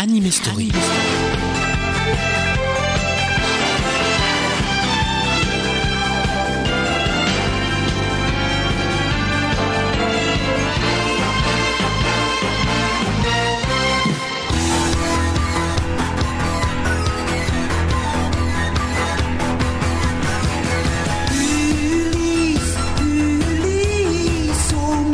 Anime Story. Ulysse, Ulysse, au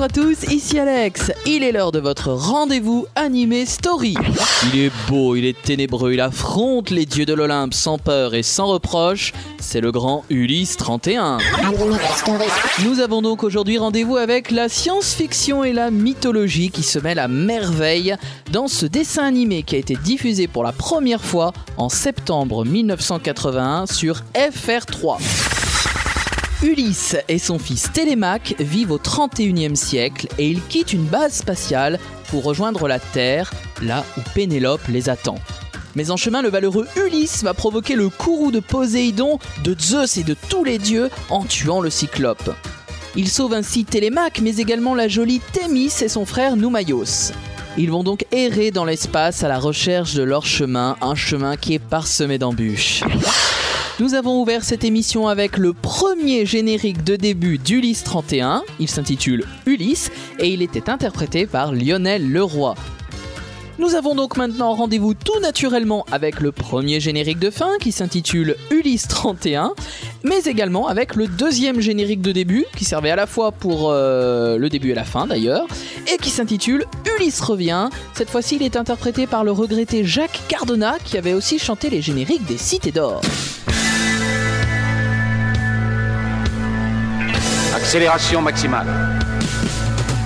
Bonjour à tous, ici Alex. Il est l'heure de votre rendez-vous animé story. Il est beau, il est ténébreux, il affronte les dieux de l'Olympe sans peur et sans reproche. C'est le grand Ulysse 31. Nous avons donc aujourd'hui rendez-vous avec la science-fiction et la mythologie qui se mêlent à merveille dans ce dessin animé qui a été diffusé pour la première fois en septembre 1981 sur FR3. Ulysse et son fils Télémaque vivent au 31e siècle et ils quittent une base spatiale pour rejoindre la Terre, là où Pénélope les attend. Mais en chemin, le valeureux Ulysse va provoquer le courroux de Poséidon, de Zeus et de tous les dieux en tuant le cyclope. Il sauve ainsi Télémaque, mais également la jolie Thémis et son frère Noumaios. Ils vont donc errer dans l'espace à la recherche de leur chemin, un chemin qui est parsemé d'embûches. Nous avons ouvert cette émission avec le premier générique de début d'Ulysse 31. Il s'intitule Ulysse et il était interprété par Lionel Leroy. Nous avons donc maintenant rendez-vous tout naturellement avec le premier générique de fin qui s'intitule Ulysse 31, mais également avec le deuxième générique de début qui servait à la fois pour euh, le début et la fin d'ailleurs, et qui s'intitule Ulysse revient. Cette fois-ci, il est interprété par le regretté Jacques Cardona qui avait aussi chanté les génériques des Cités d'Or. Accélération maximale.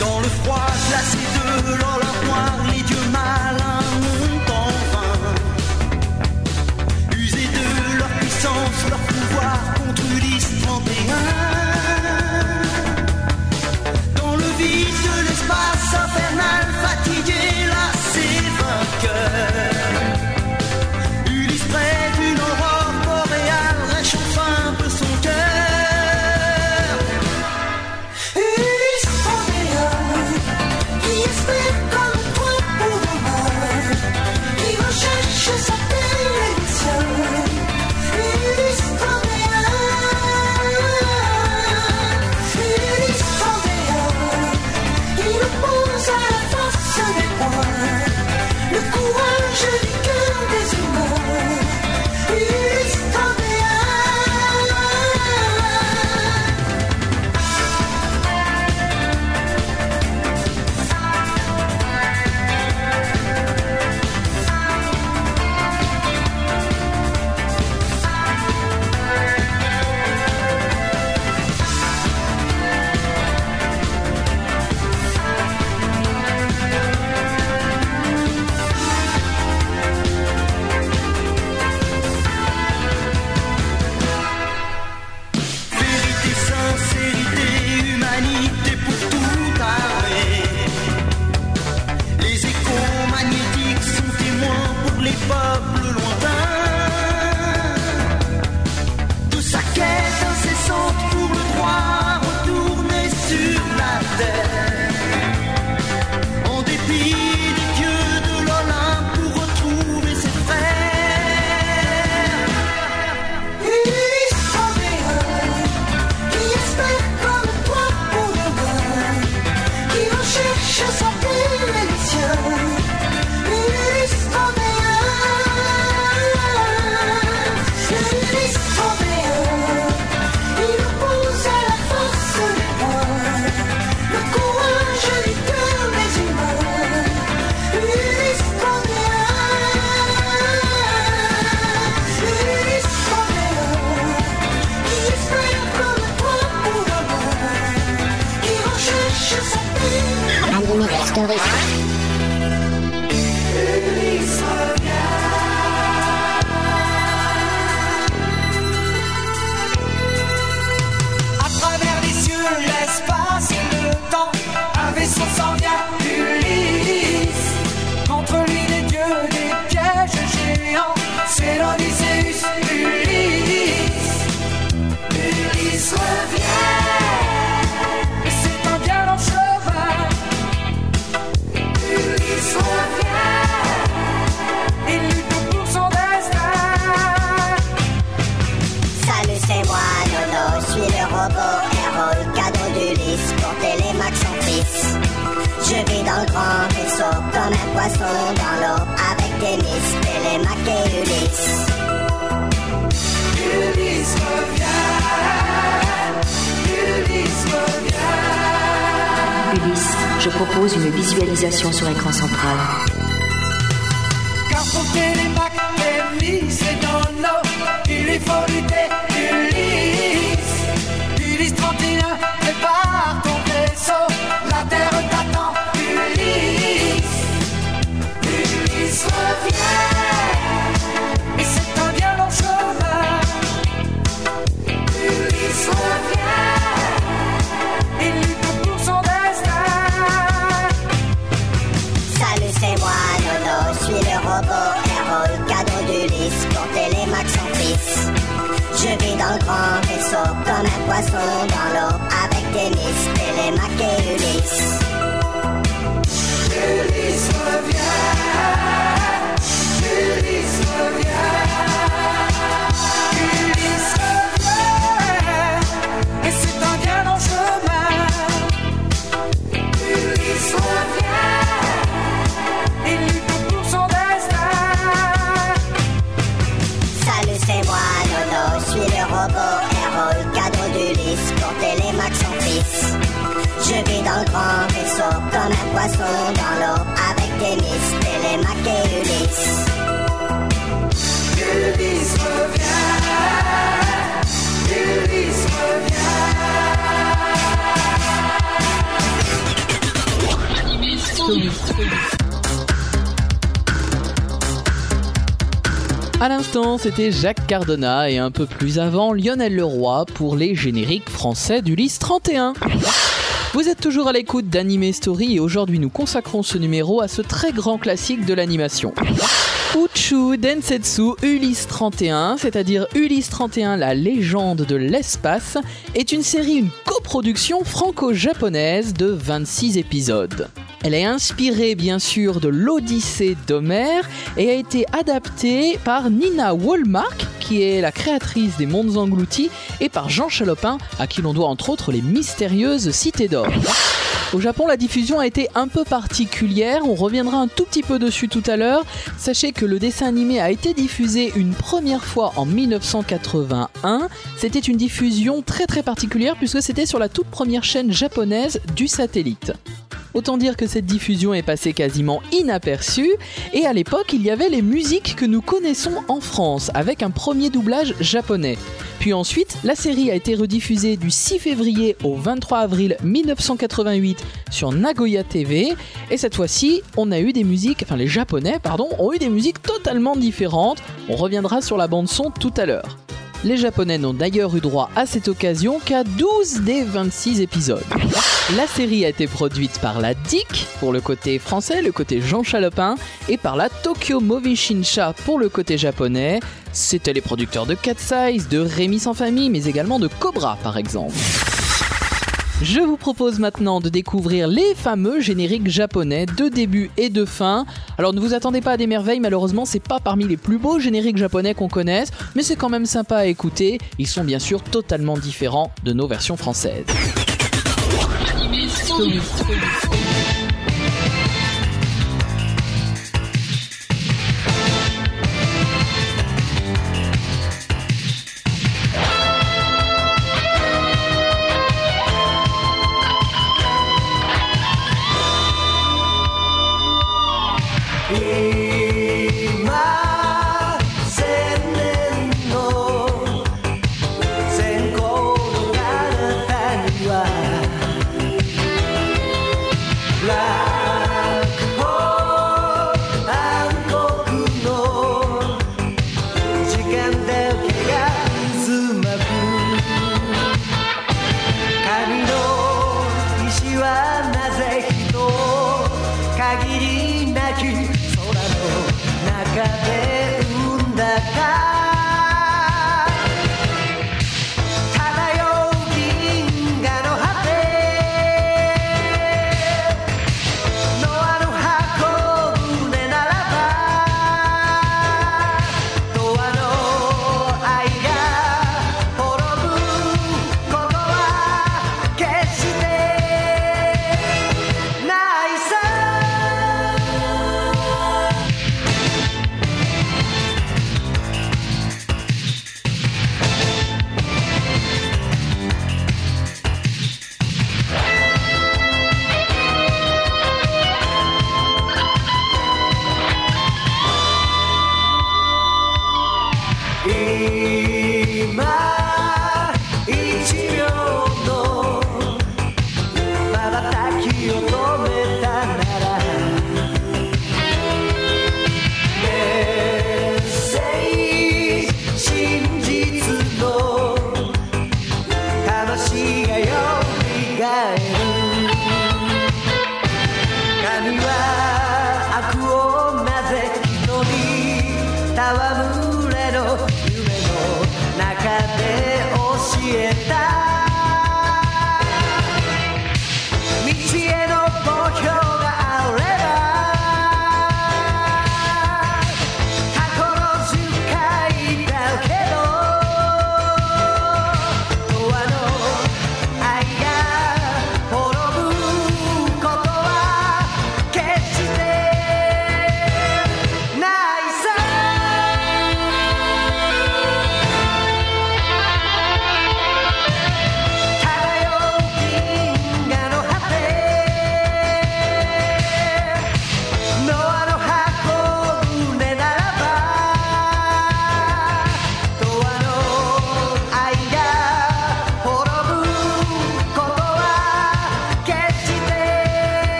Dans le froid glacé de l'Olympe noire, les dieux malins montent en vain. Usés de leur puissance, leur pouvoir contre Ulysse 31. Dans le vide de l'espace infernal, fatigué. Une visualisation sur écran central. Comme un poisson dans l'eau avec des miss, Télémac et Ulysse. Ulysse À l'instant, c'était Jacques Cardona et un peu plus avant Lionel Leroy pour les génériques français d'Ulysse 31. Vous êtes toujours à l'écoute d'Anime Story et aujourd'hui nous consacrons ce numéro à ce très grand classique de l'animation. Uchu Densetsu Ulysse 31, c'est-à-dire Ulysse 31, la légende de l'espace, est une série, une coproduction franco-japonaise de 26 épisodes. Elle est inspirée bien sûr de l'Odyssée d'Homère et a été adaptée par Nina Wollmark, qui est la créatrice des Mondes Engloutis, et par Jean Chalopin, à qui l'on doit entre autres les mystérieuses Cités d'Or. Au Japon, la diffusion a été un peu particulière, on reviendra un tout petit peu dessus tout à l'heure. Sachez que le dessin animé a été diffusé une première fois en 1981. C'était une diffusion très très particulière puisque c'était sur la toute première chaîne japonaise du satellite. Autant dire que cette diffusion est passée quasiment inaperçue, et à l'époque il y avait les musiques que nous connaissons en France, avec un premier doublage japonais. Puis ensuite, la série a été rediffusée du 6 février au 23 avril 1988 sur Nagoya TV, et cette fois-ci, on a eu des musiques, enfin les japonais, pardon, ont eu des musiques totalement différentes. On reviendra sur la bande son tout à l'heure. Les Japonais n'ont d'ailleurs eu droit à cette occasion qu'à 12 des 26 épisodes. La série a été produite par la DIC pour le côté français, le côté Jean Chalopin, et par la Tokyo Movie Shinsha pour le côté japonais. C'était les producteurs de Cat Size, de Rémi sans famille, mais également de Cobra par exemple. Je vous propose maintenant de découvrir les fameux génériques japonais de début et de fin. Alors ne vous attendez pas à des merveilles, malheureusement c'est pas parmi les plus beaux génériques japonais qu'on connaisse, mais c'est quand même sympa à écouter. Ils sont bien sûr totalement différents de nos versions françaises.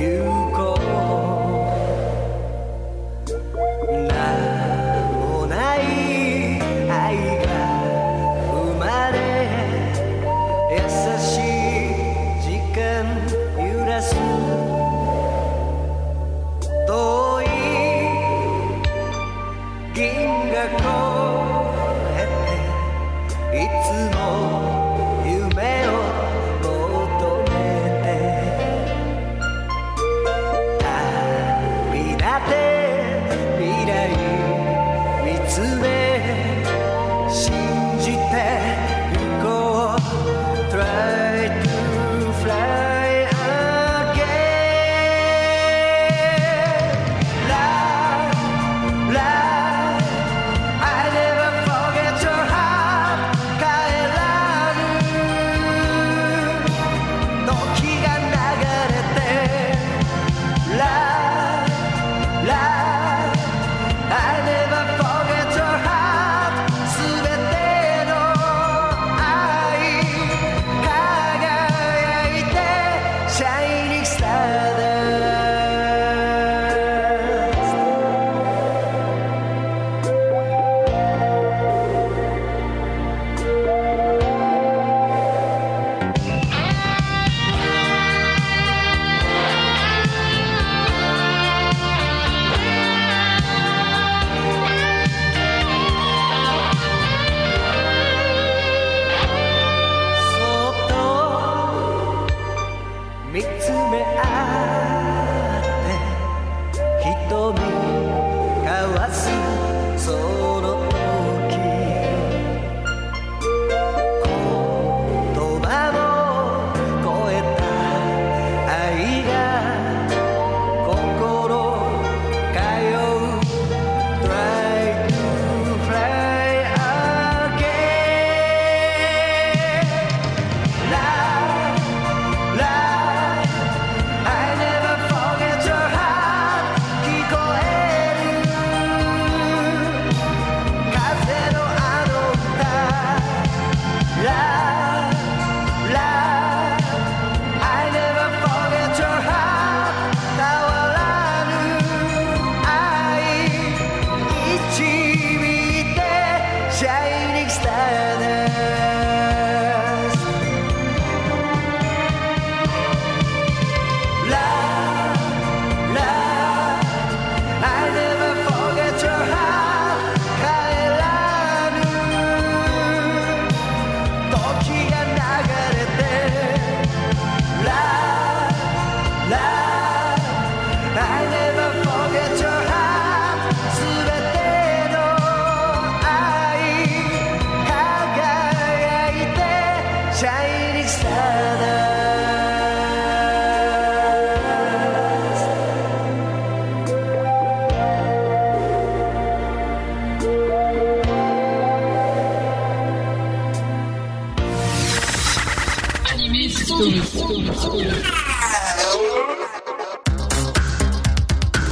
you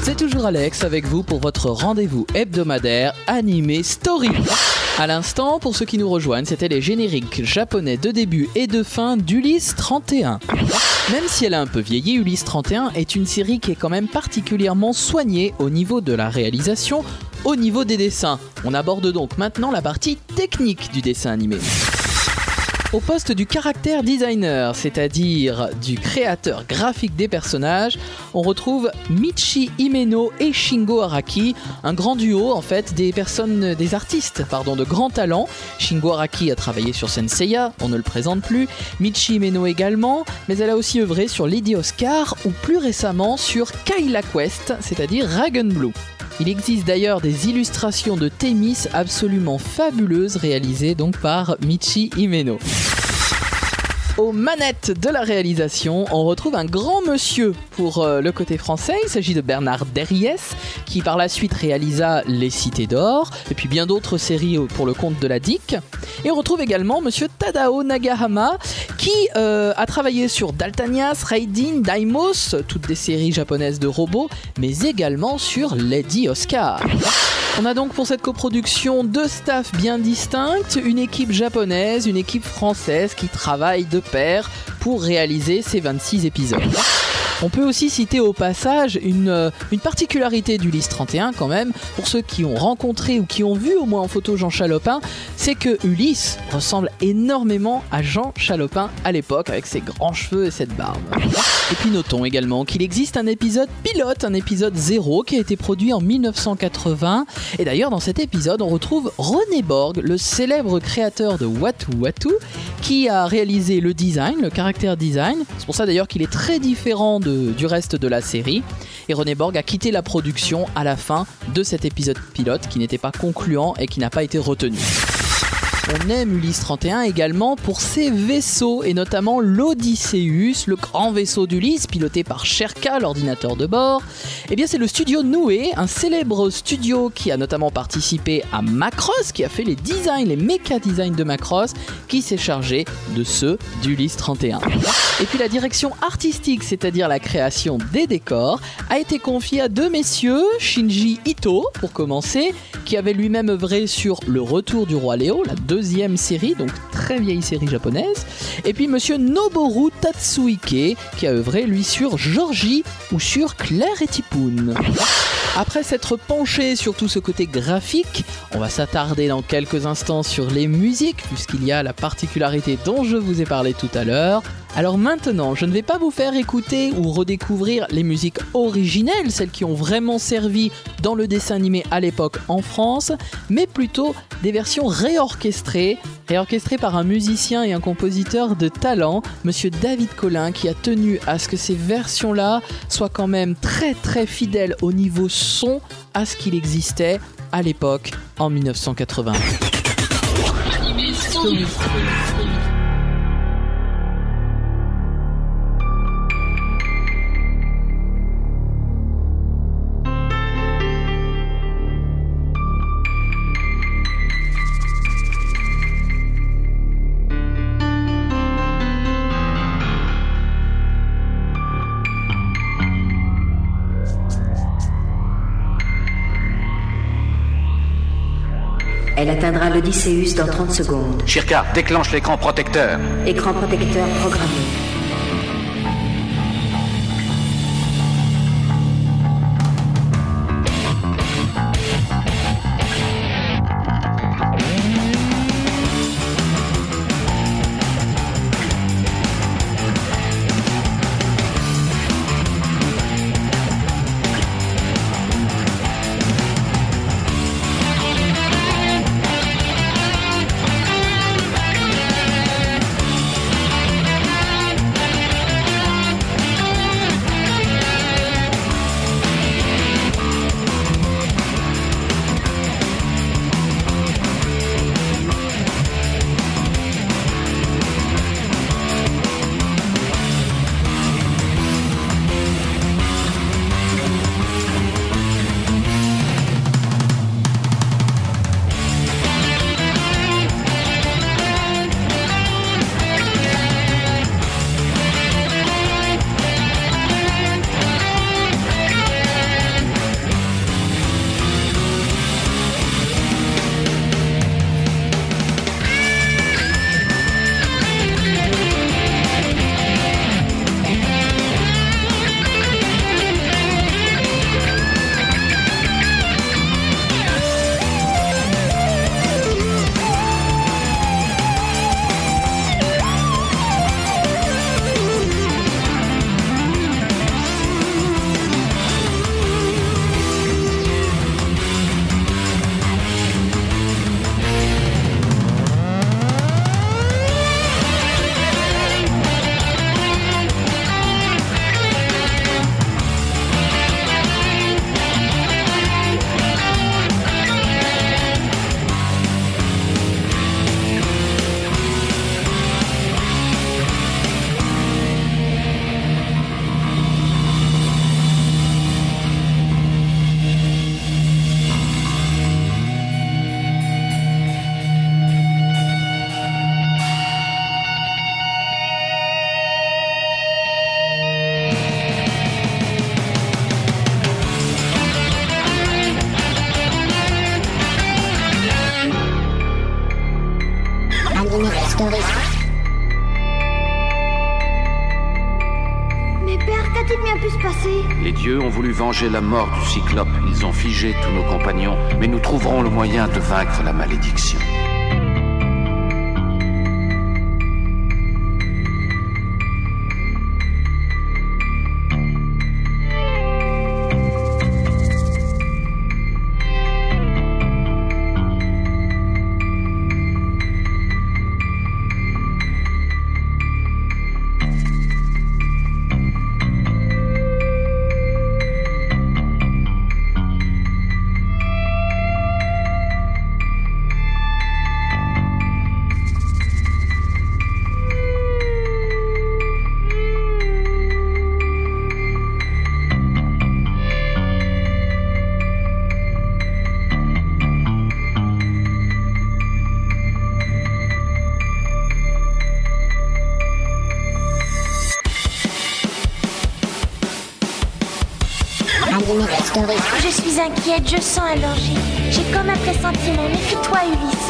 C'est toujours Alex avec vous pour votre rendez-vous hebdomadaire animé Story. À l'instant, pour ceux qui nous rejoignent, c'était les génériques japonais de début et de fin d'Ulysse 31. Même si elle a un peu vieilli, Ulysse 31 est une série qui est quand même particulièrement soignée au niveau de la réalisation, au niveau des dessins. On aborde donc maintenant la partie technique du dessin animé. Au poste du caractère designer, c'est-à-dire du créateur graphique des personnages, on retrouve Michi Himeno et Shingo Araki, un grand duo en fait des personnes, des artistes, pardon, de grand talent. Shingo Araki a travaillé sur Senseiya, on ne le présente plus. Michi Himeno également, mais elle a aussi œuvré sur Lady Oscar ou plus récemment sur Kyla Quest, c'est-à-dire Dragon Blue. Il existe d'ailleurs des illustrations de Thémis absolument fabuleuses réalisées donc par Michi Himeno. Aux manettes de la réalisation, on retrouve un grand monsieur pour euh, le côté français. Il s'agit de Bernard Derriès, qui par la suite réalisa Les Cités d'Or, et puis bien d'autres séries pour le compte de la DIC. Et on retrouve également monsieur Tadao Nagahama, qui euh, a travaillé sur Daltanias, Raidin, Daimos, toutes des séries japonaises de robots, mais également sur Lady Oscar. On a donc pour cette coproduction deux staffs bien distincts, une équipe japonaise, une équipe française qui travaillent de pair pour réaliser ces 26 épisodes. On peut aussi citer au passage une, euh, particularité d'Ulysse 31 quand même, pour ceux qui ont rencontré ou qui ont vu au moins en photo Jean Chalopin, c'est que Ulysse ressemble énormément à Jean Chalopin à l'époque avec ses grands cheveux et cette barbe. Et puis notons également qu'il existe un épisode pilote, un épisode 0 qui a été produit en 1980. Et d'ailleurs dans cet épisode on retrouve René Borg, le célèbre créateur de Watu Watu, qui a réalisé le design, le caractère design. C'est pour ça d'ailleurs qu'il est très différent de- du reste de la série. Et René Borg a quitté la production à la fin de cet épisode pilote qui n'était pas concluant et qui n'a pas été retenu. On aime Ulysse 31 également pour ses vaisseaux et notamment l'Odysseus, le grand vaisseau d'Ulysse piloté par Sherka, l'ordinateur de bord. Eh bien c'est le studio Noué, un célèbre studio qui a notamment participé à Macross, qui a fait les designs, les méca designs de Macross, qui s'est chargé de ceux d'Ulysse 31. Et puis la direction artistique, c'est-à-dire la création des décors, a été confiée à deux messieurs, Shinji Ito pour commencer, qui avait lui-même œuvré sur Le Retour du Roi Léo, la deuxième série, donc très vieille série japonaise, et puis monsieur Noboru Tatsuike, qui a œuvré lui sur Georgie ou sur Claire et Tipoun. Après s'être penché sur tout ce côté graphique, on va s'attarder dans quelques instants sur les musiques, puisqu'il y a la particularité dont je vous ai parlé tout à l'heure. Alors maintenant, je ne vais pas vous faire écouter ou redécouvrir les musiques originelles, celles qui ont vraiment servi dans le dessin animé à l'époque en France, mais plutôt des versions réorchestrées, réorchestrées par un musicien et un compositeur de talent, monsieur David Collin, qui a tenu à ce que ces versions-là soient quand même très très fidèles au niveau son à ce qu'il existait à l'époque en 1980. Atteindra l'Odysseus dans 30 secondes. Shirka, déclenche l'écran protecteur. Écran protecteur programmé. Venger la mort du cyclope. Ils ont figé tous nos compagnons, mais nous trouverons le moyen de vaincre la malédiction. Je suis inquiète, je sens un danger. J'ai comme un pressentiment. Méfie-toi, Ulysse.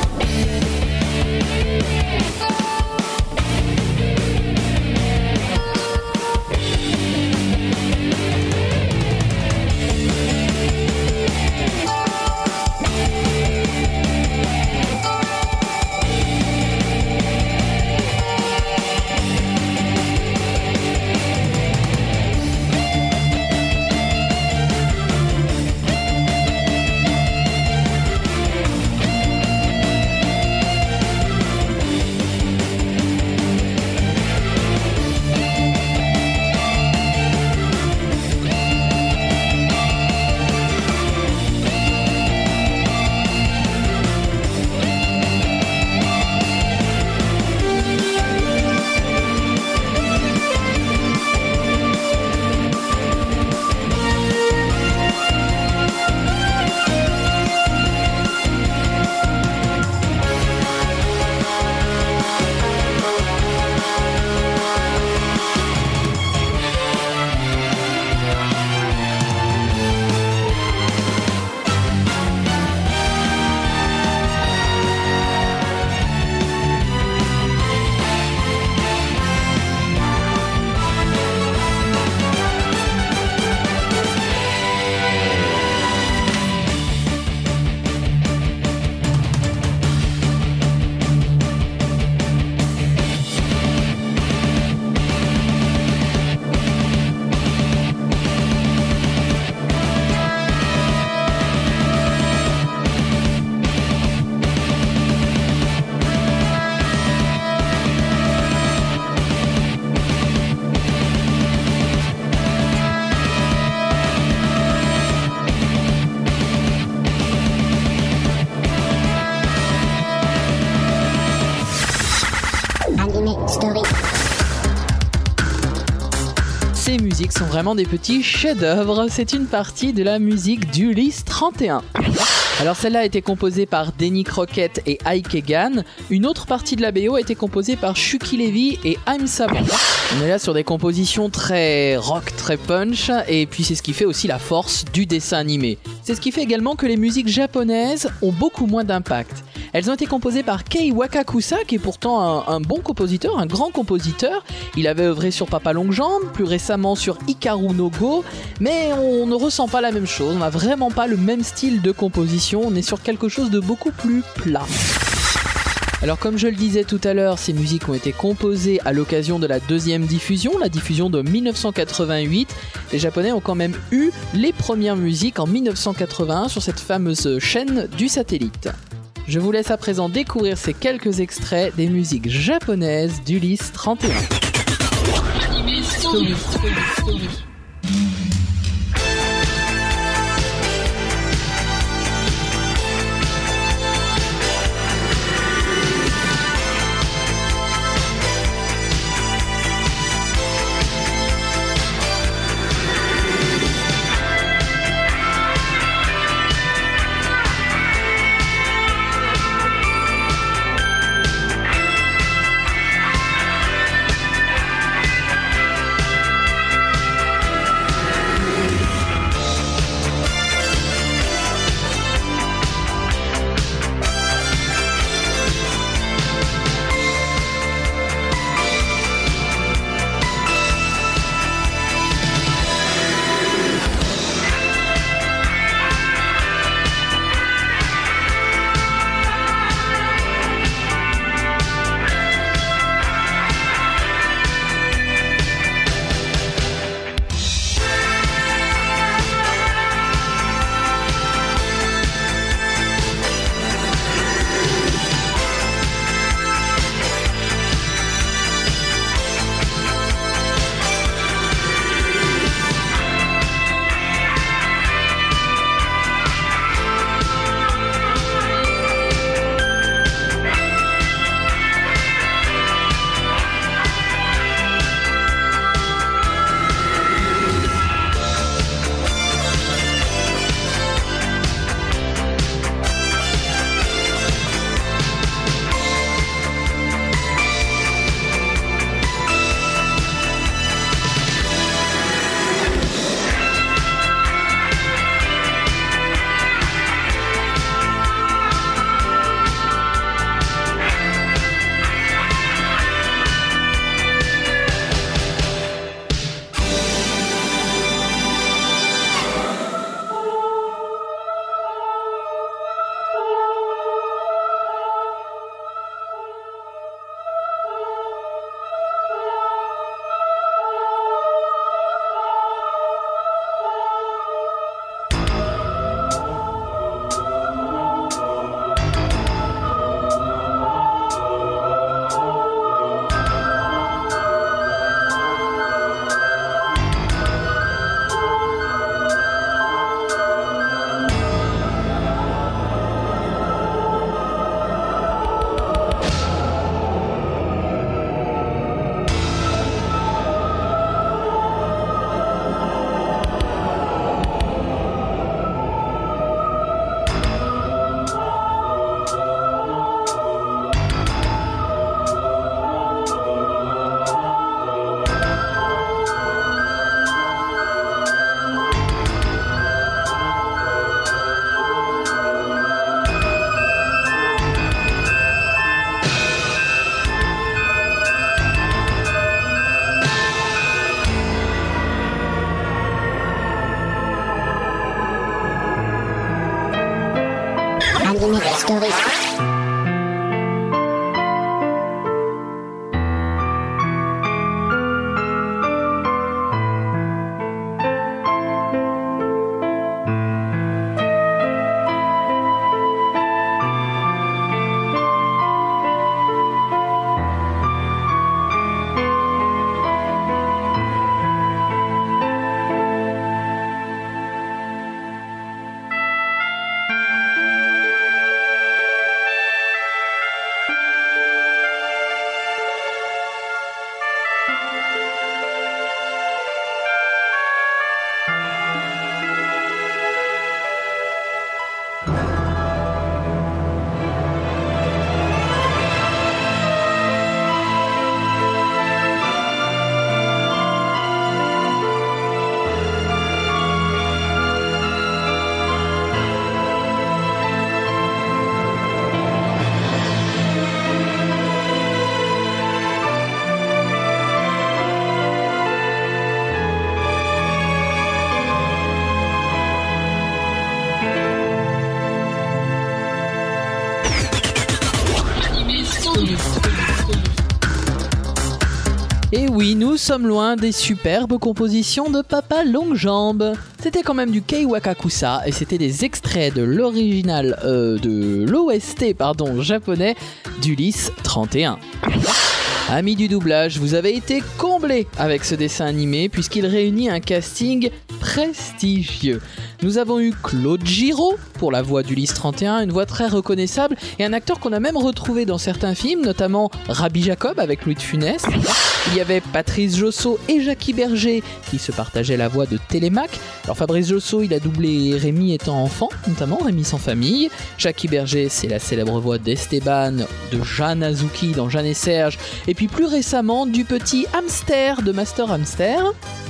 Sont vraiment des petits chefs-d'œuvre. C'est une partie de la musique d'Ulysse 31. Alors celle-là a été composée par Denny Crockett et Ike. Une autre partie de la BO a été composée par Shuki Levy et I'm Savant. On est là sur des compositions très rock, très punch, et puis c'est ce qui fait aussi la force du dessin animé. C'est ce qui fait également que les musiques japonaises ont beaucoup moins d'impact. Elles ont été composées par Kei Wakakusa, qui est pourtant un, un bon compositeur, un grand compositeur. Il avait œuvré sur Papa Longue Jambe, plus récemment sur Hikaru no Go, mais on ne ressent pas la même chose, on n'a vraiment pas le même style de composition, on est sur quelque chose de beaucoup plus plat. Alors comme je le disais tout à l'heure, ces musiques ont été composées à l'occasion de la deuxième diffusion, la diffusion de 1988. Les Japonais ont quand même eu les premières musiques en 1981 sur cette fameuse chaîne du satellite. Je vous laisse à présent découvrir ces quelques extraits des musiques japonaises d'Ulysse 31. Et oui, nous sommes loin des superbes compositions de Papa Longjambe. C'était quand même du Kei Wakakusa et c'était des extraits de l'original euh, de l'OST pardon japonais d'Ulysse 31. Amis du doublage, vous avez été comblés avec ce dessin animé puisqu'il réunit un casting prestigieux. Nous avons eu Claude Giraud pour la voix d'Ulysse 31, une voix très reconnaissable et un acteur qu'on a même retrouvé dans certains films, notamment Rabbi Jacob avec Louis de Funès. Il y avait Patrice Josso et Jackie Berger qui se partageaient la voix de Télémac. Alors Fabrice Josso, il a doublé Rémi étant enfant, notamment Rémi sans famille. Jackie Berger, c'est la célèbre voix d'Esteban, de Jeanne Azuki dans Jeanne et Serge, et puis plus récemment du petit hamster de Master Hamster.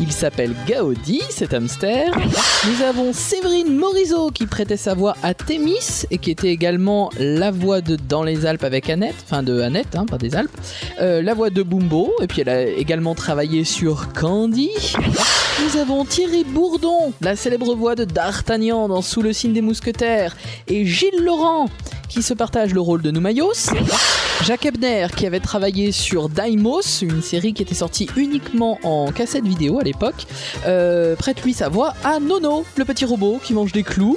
Il s'appelle Gaudi, cet hamster. Nous avons Séverine Morisot qui prêtait sa voix à Thémis et qui était également la voix de Dans les Alpes avec Annette, enfin de Annette, hein, pas des Alpes. Euh, la voix de Bumbo, et puis a également travaillé sur Candy. Nous avons Thierry Bourdon, la célèbre voix de D'Artagnan dans Sous le signe des mousquetaires, et Gilles Laurent qui se partage le rôle de Noumayos. Jacques Ebner qui avait travaillé sur Daimos, une série qui était sortie uniquement en cassette vidéo à l'époque, euh, prête lui sa voix à Nono, le petit robot qui mange des clous.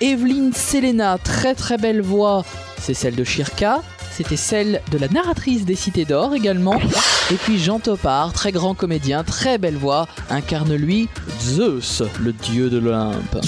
Evelyne Selena, très très belle voix, c'est celle de Shirka. C'était celle de la narratrice des Cités d'Or également. Et puis Jean Topard, très grand comédien, très belle voix, incarne lui Zeus, le dieu de l'Olympe.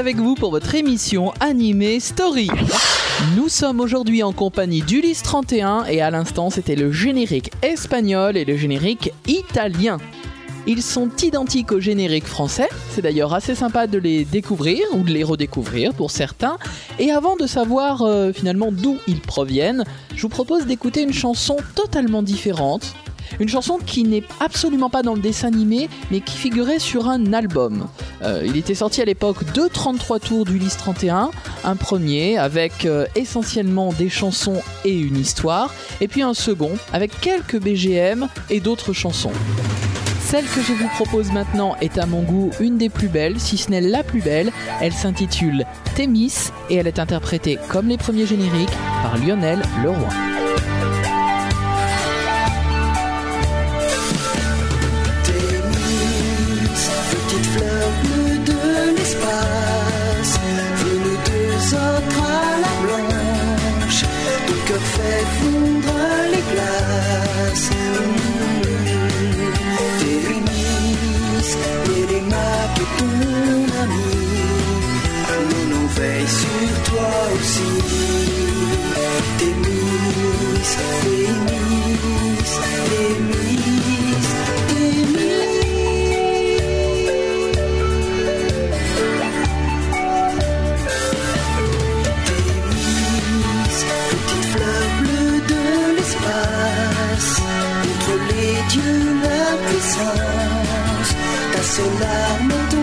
Avec vous pour votre émission Animé Story. Nous sommes aujourd'hui en compagnie d'Ulysse 31 et à l'instant c'était le générique espagnol et le générique italien. Ils sont identiques au générique français, c'est d'ailleurs assez sympa de les découvrir ou de les redécouvrir pour certains. Et avant de savoir euh, finalement d'où ils proviennent, je vous propose d'écouter une chanson totalement différente. Une chanson qui n'est absolument pas dans le dessin animé, mais qui figurait sur un album. Euh, il était sorti à l'époque de 33 tours d'Ulysse 31, un premier avec euh, essentiellement des chansons et une histoire, et puis un second avec quelques BGM et d'autres chansons. Celle que je vous propose maintenant est à mon goût une des plus belles, si ce n'est la plus belle. Elle s'intitule Thémis et elle est interprétée comme les premiers génériques par Lionel Leroy. Fait fondre les glaces. Télémis, Télémac et ton ami, nous nous veille sur toi aussi. Témis, Témis, Témis, l'espace, contre les dieux la puissance, ta seule larme est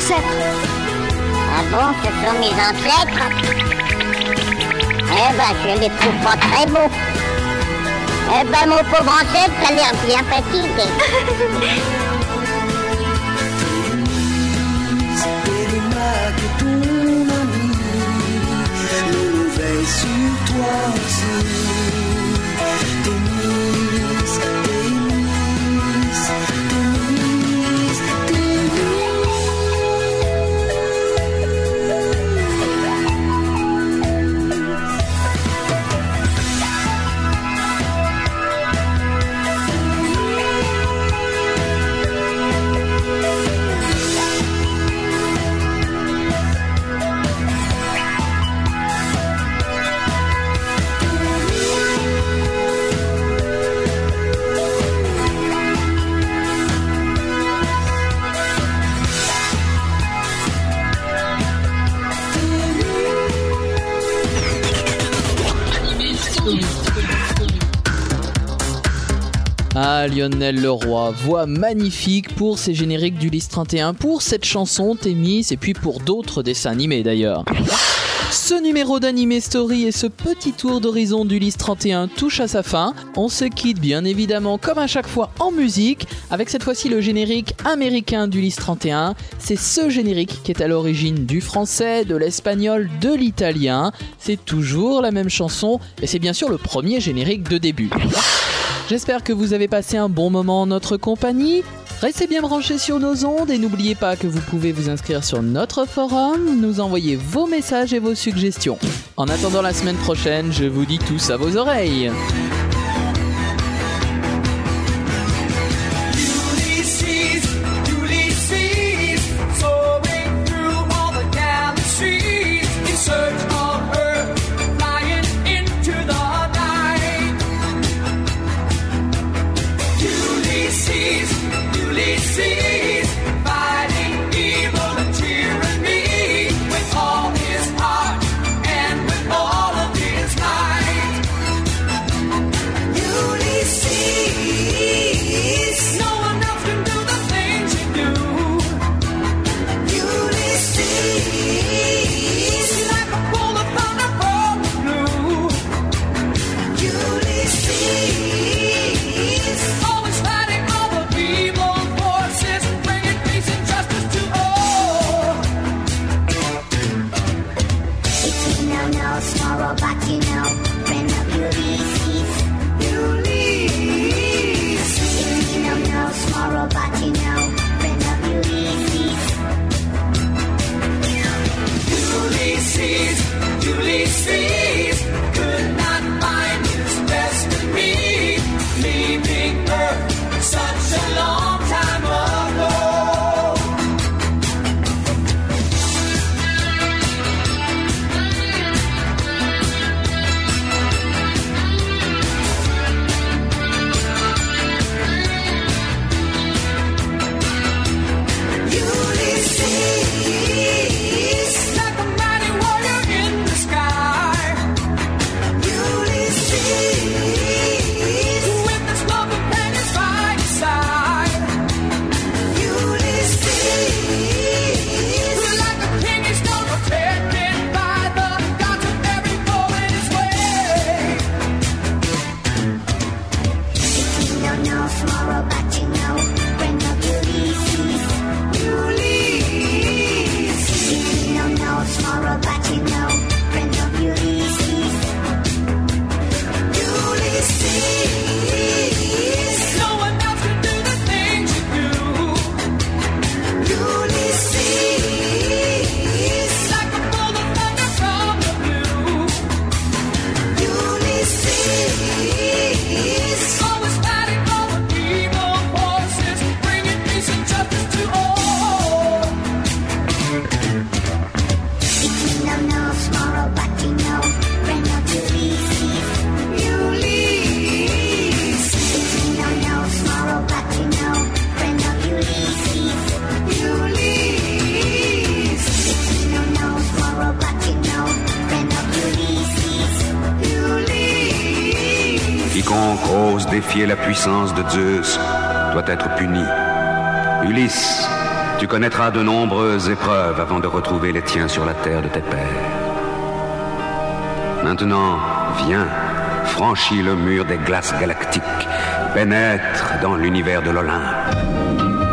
ancêtres. Ah bon, ce sont mes ancêtres Eh ben, je les trouve pas très beaux. Eh ben, mon pauvre ancêtre a l'air bien fatigué. Sur toi aussi. Lionel Leroy, voix magnifique pour ces génériques du Lys 31, pour cette chanson Témis et puis pour d'autres dessins animés d'ailleurs. Ce numéro d'Animé Story et ce petit tour d'horizon du Lys 31 touche à sa fin. On se quitte bien évidemment comme à chaque fois en musique avec cette fois-ci le générique américain du Lys 31. C'est ce générique qui est à l'origine du français, de l'espagnol, de l'italien. C'est toujours la même chanson et c'est bien sûr le premier générique de début. J'espère que vous avez passé un bon moment en notre compagnie. Restez bien branchés sur nos ondes et n'oubliez pas que vous pouvez vous inscrire sur notre forum, nous envoyer vos messages et vos suggestions. En attendant la semaine prochaine, je vous dis tous à vos oreilles. La puissance de Zeus doit être puni. Ulysse, tu connaîtras de nombreuses épreuves avant de retrouver les tiens sur la terre de tes pères. Maintenant, viens, franchis le mur des glaces galactiques, pénètre dans l'univers de l'Olympe.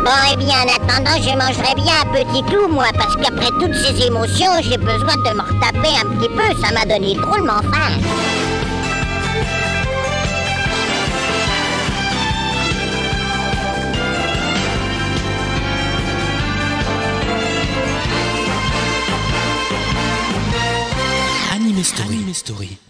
Bon, eh bien, en attendant, je mangerai bien un petit clou, moi, parce qu'après toutes ces émotions, j'ai besoin de me retaper un petit peu. Ça m'a donné drôlement faim. Anime Story. Anime Story.